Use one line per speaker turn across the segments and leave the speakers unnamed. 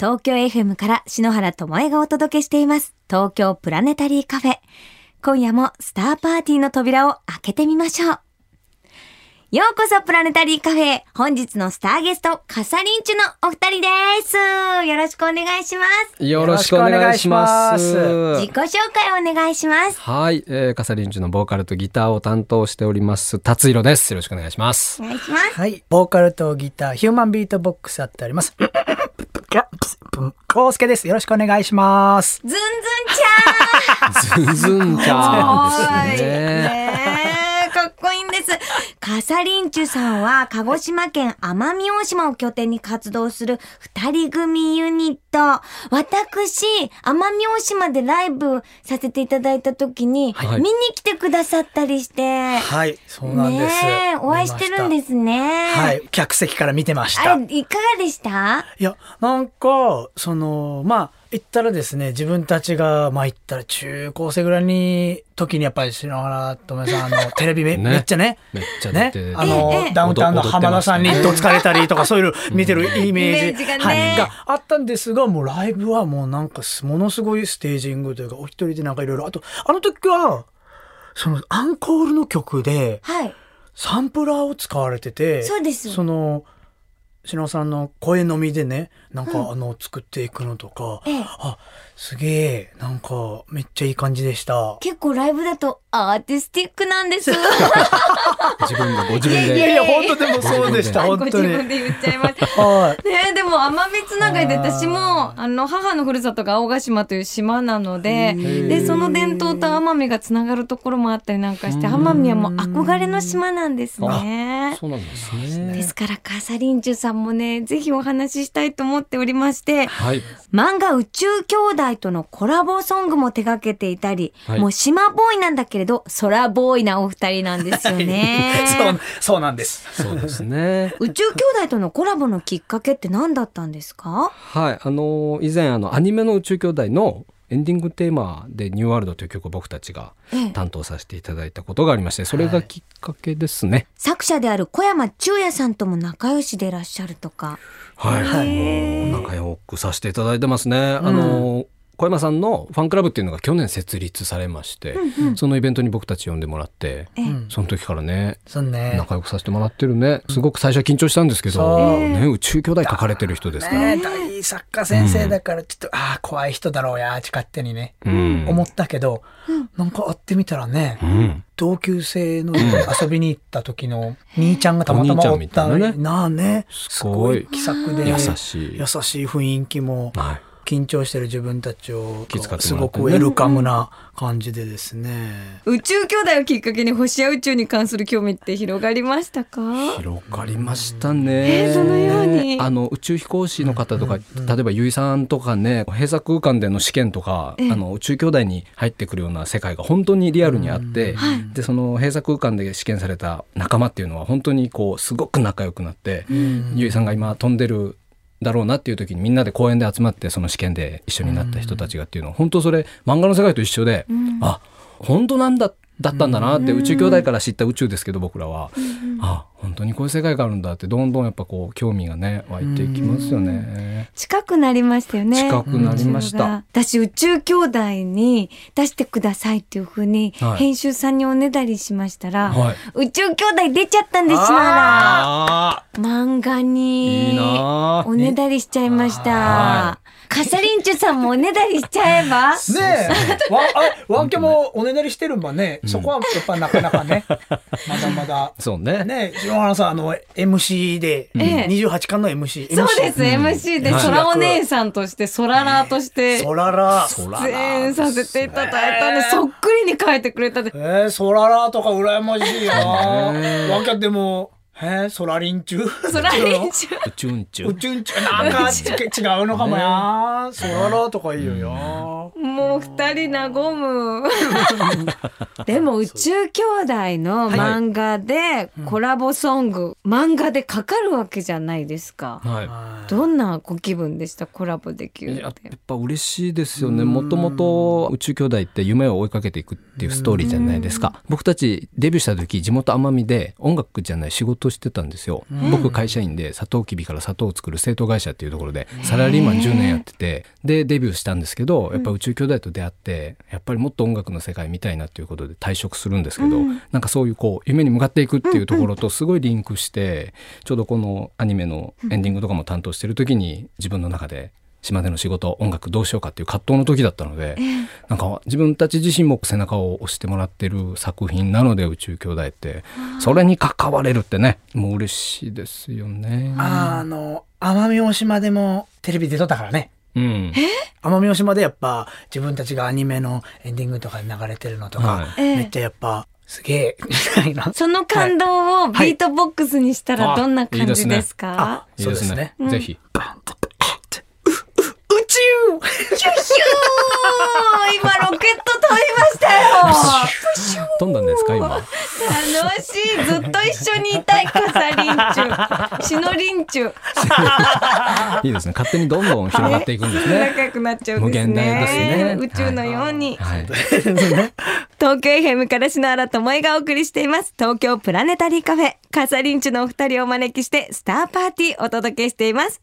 東京 FM から篠原智恵がお届けしています。東京プラネタリーカフェ。今夜もスターパーティーの扉を開けてみましょう。ようこそプラネタリーカフェ。本日のスターゲスト、カサリンチュのお二人です。よろしくお願いします。
よろしくお願いします。
自己紹介をお願いします。
はい、えー、カサリンチュのボーカルとギターを担当しております達弘です。よろしくお願いします
お。願いします。
はい。ボーカルとギター、ヒューマンビートボックスやっております。か、ぷん、こうすけです。よろしくお願いします。
ずんずんちゃん。
ずんずんちゃんですね。
ねえかっこいいんです。カサリンチュさんは鹿児島県奄美大島を拠点に活動する二人組ユニット。私、奄美大島でライブさせていただいた時に、
はい
見に来てくださったりして。
はい。そうなんです。
ねえお会いしてるんですね。
はい。客席から見てました。
あれ、いかがでした？
いや、なんか、その、まあ、言ったらですね、自分たちが、まあ言ったら中高生ぐらいに、時にやっぱり篠原ともえさん、あの、テレビめ,、
ね。
めっちゃね、
めっちゃ
ね。あの、
ええ
ダウンタウンの浜田さんにどつかれたりとか、そういうの見てるイメージ
イメージがね。
はい、があったんですが、もうライブはもうなんかす、ものすごいステージングというか、お一人でなんかいろいろ、あと、あの時は、そのアンコールの曲で、
はい。
サンプラーを使われてて、
そうです。
その、篠さんの声のみでね、なんかあの、作っていくのとか、
ええ。
あ、すげえ、なんか、めっちゃいい感じでした。
結構ライブだとアーティスティックなんです。
自分でご自分
いやい
や、本当でもそうでした、
ご
本当に。
自分で言っちゃいました。
はい。
ねえでも奄美つながりで私もあの母のふるさとが青ヶ島という島なのででその伝統と奄美がつながるところもあったりなんかして奄美はもう憧れの島なんですね。
そうなんですね。
ですからカサリンチュさんもねぜひお話ししたいと思っておりまして
はい。
漫画宇宙兄弟とのコラボソングも手掛けていたり、
はい
もう島ボーイなんだけれど空ボーイなお二人なんですよね。
そう、そうなんです。
そうですね。
宇宙兄弟とのコラボのきっかけって何だったんですか？
はい、あの以前あのアニメの宇宙兄弟のエンディングテーマで「ニューワールド」という曲を僕たちが
ええ
担当させていただいたことがありましてそれがきっかけですね。
作者である小山中也さんとも仲良しでいらっしゃるとか。
はい、
へえ
仲良くさせていただいてますね。あの小山さんのファンクラブっていうのが去年設立されまして、そのイベントに僕たち呼んでもらって、
ええ。
うん
その時からね
そうね。
仲良くさせてもらってるね。すごく最初は緊張したんですけど、ね、宇宙兄弟書かれてる人ですから、
ね。大作家先生だから、ちょっと、ああ、怖い人だろうや、勝手にね、
うん。
思ったけど、なんか会ってみたらね、
うん。
同級生の遊びに行った時の兄ちゃんがたまたまおった
なね
なあね。
すごい。
すごい気さくで
優しい。
優しい雰囲気も。
はい
緊張してる自分たちをすごくウェルカムな感じでですね。
宇宙兄弟をきっかけに星や宇宙に関する興味って広がりましたか？
広がりましたね。
えーどのように。
あの宇宙飛行士の方とか、例えばゆいさんとかね閉鎖空間での試験とか、
ええ。
あの宇宙兄弟に入ってくるような世界が本当にリアルにあって、でその閉鎖空間で試験された仲間っていうのは本当にこうすごく仲良くなって、ゆいさんが今飛んでるだろうなっていう時にみんなで公園で集まってその試験で一緒になった人たちがっていうのは本当それ漫画の世界と一緒で、あ本当なんだだったんだなって宇宙兄弟から知った宇宙ですけど僕らは、あ本当にこういう世界があるんだってどんどんやっぱこう興味がね湧いていきますよね。
近くなりましたよね。
近くなりました。
私宇宙兄弟に出してくださいっていうふうに
はい。
編集さんにおねだりしましたら、
はい。
宇宙兄弟出ちゃったんですよ。あ
あ
ら漫画におねだりしちゃいました。
は
カサリンチュさんもおねだりしちゃえば？
ねえ、わ、あ、ワンキャもおねだりしてるんばね、そこはやっぱなかなかね、まだまだ。
そうね。
ねえ、篠原さん、あの、MC で、
ええ
28巻の MC。
そうです、MC で。
はい
空お姉さんとして空ラーとして。
ソララ。
出演させていただいたんでそっくりに書いてくれたんで。
えー、ソララとか羨ましいな。ワンキャでも、えー、ソラリンチュ
空リンチュ
宇宙宇宙
宇宙んちゅなんかち違うのかもや。ソララとかいいよ。や。
もう二人和む。でも宇宙兄弟の漫画でコラボソング、漫画でかかるわけじゃないですか。
は
どんなご気分でした？コラボでき
い、
るっ。
やってぱ嬉しいですよね。もともと宇宙兄弟って夢を追いかけていくっていうストーリーじゃないですか。僕たちデビューした時地元奄美で音楽じゃない仕事トしてたんですよ、僕会社員でサトウキビから砂糖を作る製糖会社っていうところでサラリーマン10年やっててでデビューしたんですけどやっぱ宇宙兄弟と出会ってやっぱりもっと音楽の世界見たいなっていうことで退職するんですけど、なんかそういうこう夢に向かっていくっていうところとすごいリンクしてちょうどこのアニメのエンディングとかも担当してる時に自分の中で島での仕事音楽どうしようかっていう葛藤の時だったので、なんか自分たち自身も背中を押してもらってる作品なので宇宙兄弟ってそれに関われるってねもう嬉しいですよね。
あの奄美大島でもテレビ出とったからね。
うん、
奄美大島でやっぱ自分たちがアニメのエンディングとかで流れてるのとか、
は
めっちゃやっぱすげえみたいな。
その感動をビートボックスにしたらどんな感じですか、
いいですね。
そうです
ね。
ぜひ
宇宙
シュシュー今ロケット飛びましたよ。
飛んだんですか今？
楽しい。ずっと一緒にいたいカサリンチュシノリンチュ
いいですね。勝手にどんどん広がっていくんですね。
仲良くなっちゃうんですね。
無限大ですね。
宇宙のように、
はい、
東京 FM から篠原智恵がお送りしています。東京プラネタリーカフェ。カサリンチュのお二人をお招きしてスターパーティーお届けしています。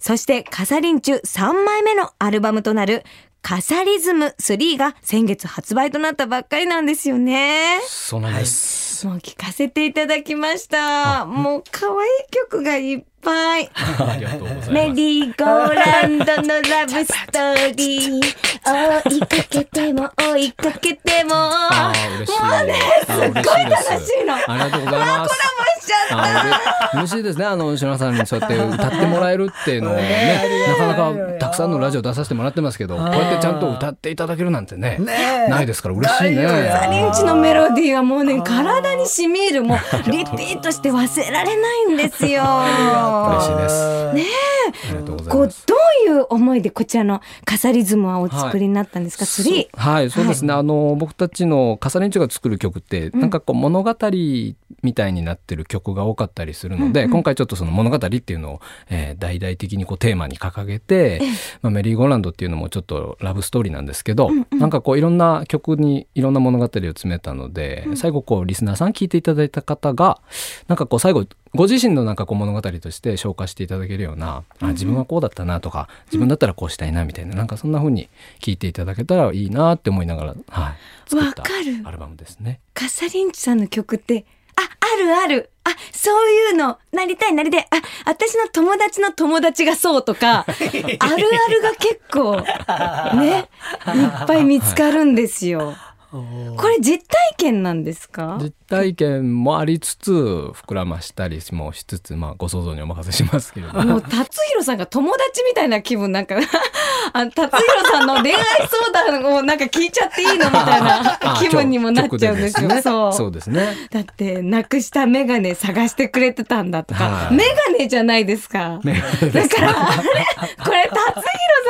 そしてカサリンチュ3枚目のアルバムとなるカサリズム3が先月発売となったばっかりなんですよね。
そうなんです。
もう聴かせていただきました。もう可愛い曲がいっぱい
ありがとうございます。
メリーゴーランドのラブストーリー追いかけても追いかけても
あー嬉しい。
もうね
あー嬉しい
楽しいの
ありがとうございます。嬉しいですね。あの篠原さんにそうやって歌ってもらえるっていうのをね、なかなかたくさんのラジオ出させてもらってますけど、こうやってちゃんと歌っていただけるなんてね、ないですから嬉しいね。
ないよ
サリンチのメロディーはもうね体に染み入るもうリピートして忘れられないんですよ。
嬉しいです。
ね
ありがとうござい
こう
ます。
どういう思いでこちらのカサリズムはお作りになったんですか、スリー。
はい、そうですね。あの僕たちのカサレンチュが作る曲って、なんかこう物語みたいになってる曲が多かったりするので、今回ちょっとその物語っていうのを、えー大々的にこうテーマに掲げて、まあ、メリーゴーランドっていうのもちょっとラブストーリーなんですけど、なんかこういろんな曲にいろんな物語を詰めたので、最後こうリスナーさん聞いていただいた方がなんかこう最後ご自身のなんかこう物語として消化していただけるような、あ自分はこうだったなとか自分だったらこうしたいなみたいな、なんかそんな風に聞いていただけたらいいなって思いながら、はい、作ったアルバムですね。
カサリンチさんの曲ってああるある。あそういうの。なりたいなりたい。あ私の友達の友達がそうとか あるあるが結構ねいっぱい見つかるんですよ。これ実体験なんですか？
実体験もありつつ膨らましたりもしつつ、まあ、ご想像にお任せしますけれども。
もう達弘さんが友達みたいな気分なんかあの達弘さんの恋愛相談をなんか聞いちゃっていいのみたいな
あ
気分にもなっちゃうんですよ。
曲
そう
そうですね。
だってなくしたメガネ探してくれてたんだとか、
はい
メガネじゃないですか。
ね
だからあれ？これ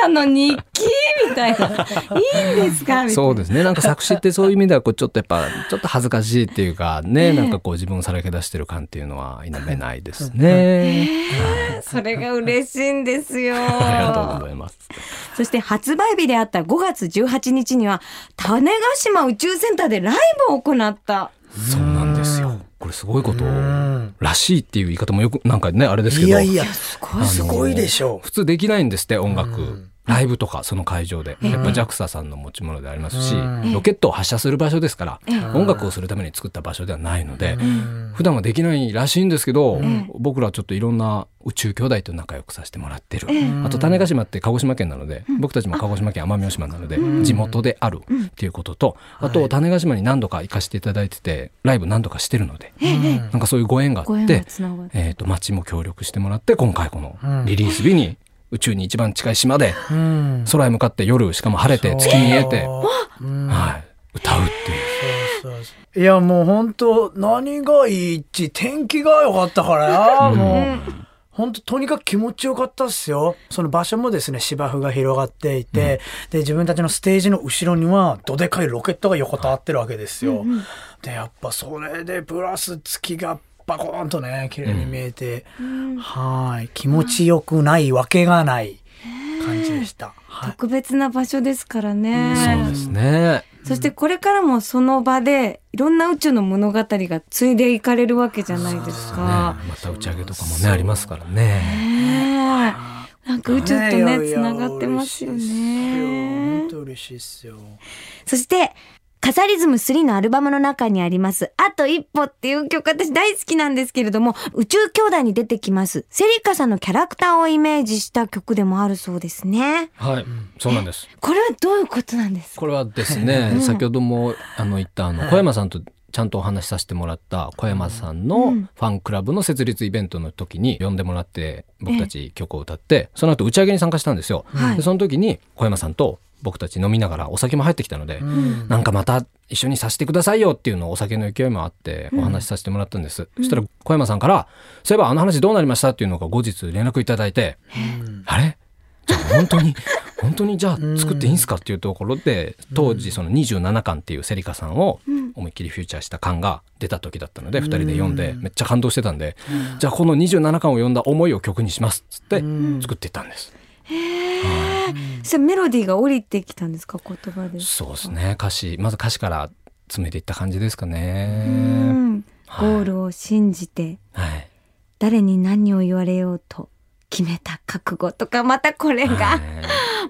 さんの日記みたいないいんですか？みたいな。
そうですね。なんか作詞ってそういう意味ではこうちょっとやっぱちょっと恥ずかしいっていうかね、なんかこう自分をさらけ出してる感っていうのは否めないですね。
それが嬉しいんですよ。
ありがとうございます。
そして発売日であった5月18日には種子島宇宙センターでライブを行った。
そうなんですよ。これすごいこと
ん
らしいっていう言い方もよくなんかねあれですけど。
いやいや
ごい
すごいでしょ
普通できないんですって音楽、
うん
ライブとかその会場で、やっぱ JAXA さんの持ち物でありますし、
うん。
ロケットを発射する場所ですから、
うん。
音楽をするために作った場所ではないので、普段はできないらしいんですけど、
ん。
僕らはちょっといろんな宇宙兄弟と仲良くさせてもらってる、
ん。
あと種子島って鹿児島県なので、僕たちも鹿児島県奄美大島なので、地元であるっていうことと、あと種子島に何度か行かせていただいててライブ何度かしてるので、なんかそういうご縁があって。えー、と町も協力してもらって今回この
うん
リリース日に宇宙に一番近い島で
うん。
空へ向かって夜しかも晴れて月見えて、はい、歌うっていう。
いやもう本当何がいいっち天気が良かったから。もう本当とにかく気持ちよかったっすよ。その場所もですね芝生が広がっていて、で自分たちのステージの後ろにはどでかいロケットが横たわってるわけですよ、でやっぱそれでプラス月がバコーンとね綺麗に見えて、はい気持ちよくないわけがない感じでした。はい。
特別な場所ですからね。
そうですね。
そしてこれからもその場でいろんな宇宙の物語が継いでいかれるわけじゃないです
ね
か。
また打ち上げとかもねありますからね。
ねえなんか宇宙とね、つながってますよね
本。当嬉しいっすよ。
そして、カサリズム3のアルバムの中にあります、あと一歩っていう曲、私大好きなんですけれども、宇宙兄弟に出てきます、セリカさんのキャラクターをイメージした曲でもあるそうですね。
はい、そうなんです。
これはどういうことなんですか？
これはですね、先ほどもあの言ったあの小山さんとちゃんとお話しさせてもらった小山さんのファンクラブの設立イベントの時に呼んでもらって僕たち曲を歌ってその後打ち上げに参加したんですよ。
はい。
でその時に小山さんと僕たち飲みながらお酒も入ってきたので、なんかまた一緒にさせてくださいよっていうのをお酒の勢いもあってお話しさせてもらったんです、そしたら小山さんから「そういえばあの話どうなりました?」っていうのが後日連絡いただいて「あれ？じゃあ本当に 本当にじゃあ作っていいんすか?」っていうところで当時その27巻っていうセリカさんを思いっきりフューチャーした巻が出た時だったので2人で読んでめっちゃ感動してたんでじゃあこの27巻を読んだ思いを曲にしますっつって作っていったんです。
それメロディーが降りてきたんですか？言葉で。
そうですね。歌詞。まず歌詞から詰めていった感じですか
う
ね。
ん。ゴールを信じて、
はい。
誰に何を言われようと決めた覚悟とか、またこれが、
はい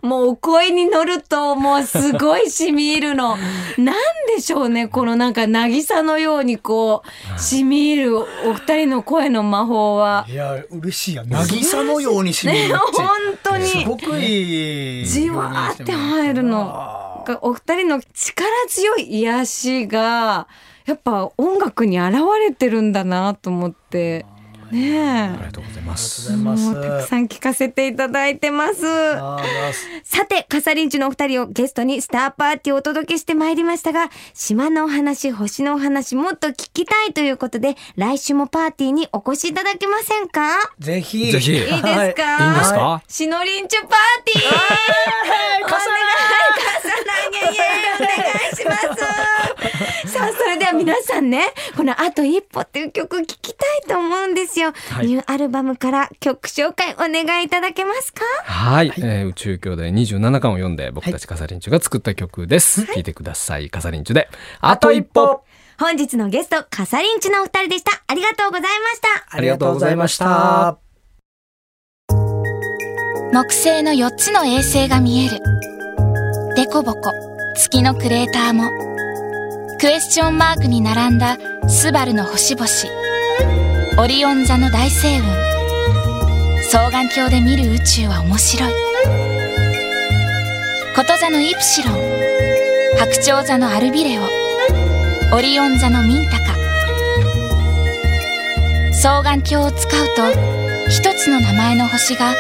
もうお声に乗るともうすごい染み入るの。なんでしょうね、このなんか渚のようにこう、染み入るお二人の声の魔法は。
いや、嬉しいや。渚のように染み
ね、
る
本当に。
すごくいい。
じわーって入るのお二人の力強い癒しがやっぱ音楽に現れてるんだなと思ってね
あり
え
がとうございます。
りがとうございます。
もうたくさん聞かせていただいてます。さてカサリンチュのお二人をゲストにスターパーティーをお届けしてまいりましたが島のお話星のお話もっと聞きたいということで来週もパーティーにお越しいただけませんか？
ぜひ。
ぜひ。
いいですか、
い。いんですか？
シノリンチュパーティー。お願い、カサランイエイイエイお願いします。さあ、それでは皆さんね、このあと一歩っていう曲聞きたいと思うんですよ。
はい
ニューアルバムから曲紹介お願いいただけますか？
はい、えー宇宙兄弟27巻を読んで僕たちカサリンチュが作った曲です。聞いてください。カサリンチュであと一歩。
本日のゲスト、カサリンチュのお二人でした。ありがとうございました。
ありがとうございました。
木星の4つの衛星が見える。デコボコ、月のクレーターも。クエスチョンマークに並んだスバルの星々。オリオン座の大星雲。双眼鏡で見る宇宙は面白い。こと座のイプシロン。白鳥座のアルビレオ。オリオン座のミンタカ。双眼鏡を使うと、一つの名前の星が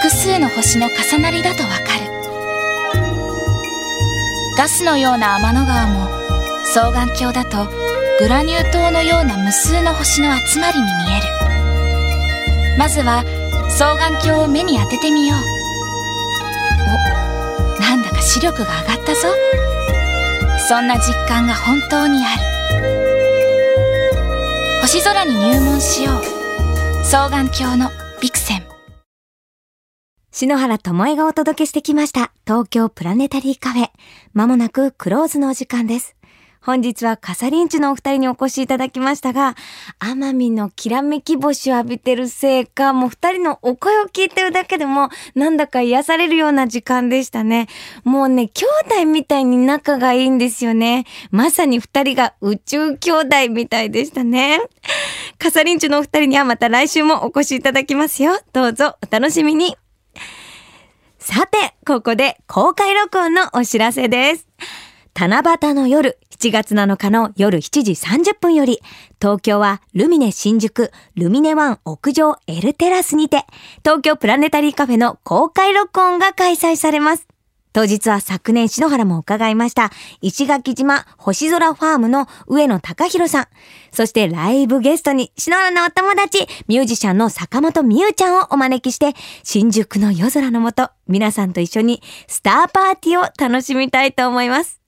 複数の星の重なりだとわかるガスのような天の川も双眼鏡だとグラニュー糖のような無数の星の集まりに見えるまずは双眼鏡を目に当ててみようおなんだか視力が上がったぞそんな実感が本当にある星空に入門しよう双眼鏡のビクセン
篠原智恵がお届けしてきました。東京プラネタリーカフェ。まもなくクローズのお時間です。本日はカサリンチのお二人にお越しいただきましたが、奄美のきらめき星を浴びてるせいか、もう二人のお声を聞いてるだけでも、なんだか癒されるような時間でしたね。もうね、兄弟みたいに仲がいいんですよね。まさに二人が宇宙兄弟みたいでしたね。カサリンチのお二人にはまた来週もお越しいただきますよ。どうぞお楽しみに。さて、ここで公開録音のお知らせです。七夕の夜、7月7日の夜7時30分より、東京はルミネ新宿、ルミネワン屋上 L テラスにて、東京プラネタリーカフェの公開録音が開催されます。当日は昨年篠原も伺いました、石垣島星空ファームの上野隆弘さん。そしてライブゲストに篠原のお友達、ミュージシャンの坂本美優ちゃんをお招きして、新宿の夜空の下、皆さんと一緒にスターパーティーを楽しみたいと思います。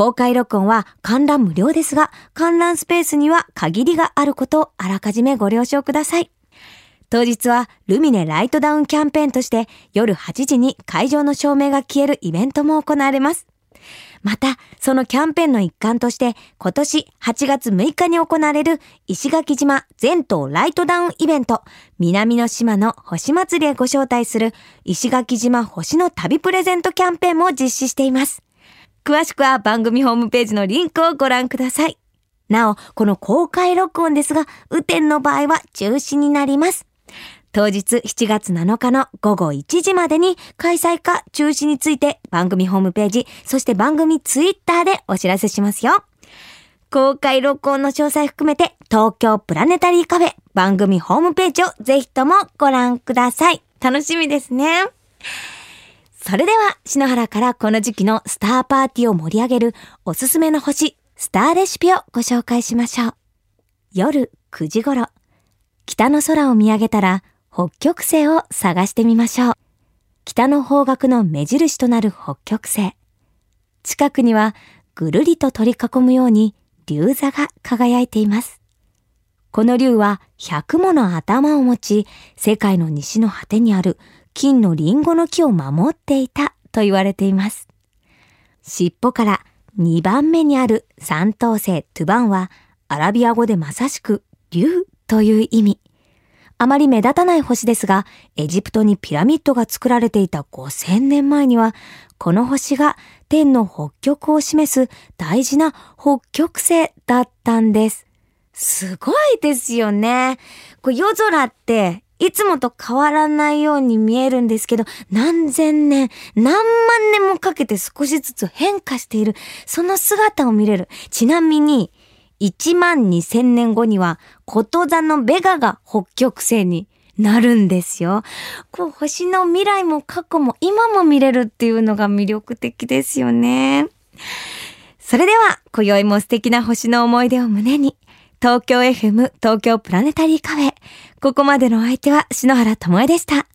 公開録音は観覧無料ですが、観覧スペースには限りがあることをあらかじめご了承ください。当日はルミネライトダウンキャンペーンとして夜8時に会場の照明が消えるイベントも行われます。また、そのキャンペーンの一環として、今年8月6日に行われる石垣島全島ライトダウンイベント、南の島の星祭りへご招待する石垣島星の旅プレゼントキャンペーンも実施しています。詳しくは番組ホームページのリンクをご覧ください。なお、この公開録音ですが、雨天の場合は中止になります。当日7月7日の午後1時までに開催か中止について番組ホームページ、そして番組ツイッターでお知らせしますよ。公開録音の詳細含めて東京プラネタリーカフェ番組ホームページをぜひともご覧ください。楽しみですね。それでは、篠原からこの時期のスターパーティーを盛り上げるおすすめの星、スターレシピをご紹介しましょう。夜9時頃、北の空を見上げたら北極星を探してみましょう。北の方角の目印となる北極星。近くにはぐるりと取り囲むように竜座が輝いています。この竜は100もの頭を持ち、世界の西の果てにある金のリンゴの木を守っていたと言われています。尻尾から2番目にある三等星トゥバンはアラビア語でまさしく竜という意味。あまり目立たない星ですが、エジプトにピラミッドが作られていた5000年前には、この星が天の北極を示す大事な北極星だったんです。すごいですよね。こ夜空っていつもと変わらないように見えるんですけど、何千年、何万年もかけて少しずつ変化している、その姿を見れる。ちなみに、1万2000年後には、こと座のベガが北極星になるんですよ。こう、星の未来も過去も今も見れるっていうのが魅力的ですよね。それでは、今宵も素敵な星の思い出を胸に、東京 FM 東京プラネタリーカフェ。ここまでのお相手は篠原智恵でした。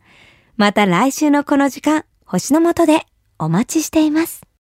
また来週のこの時間、星の下でお待ちしています。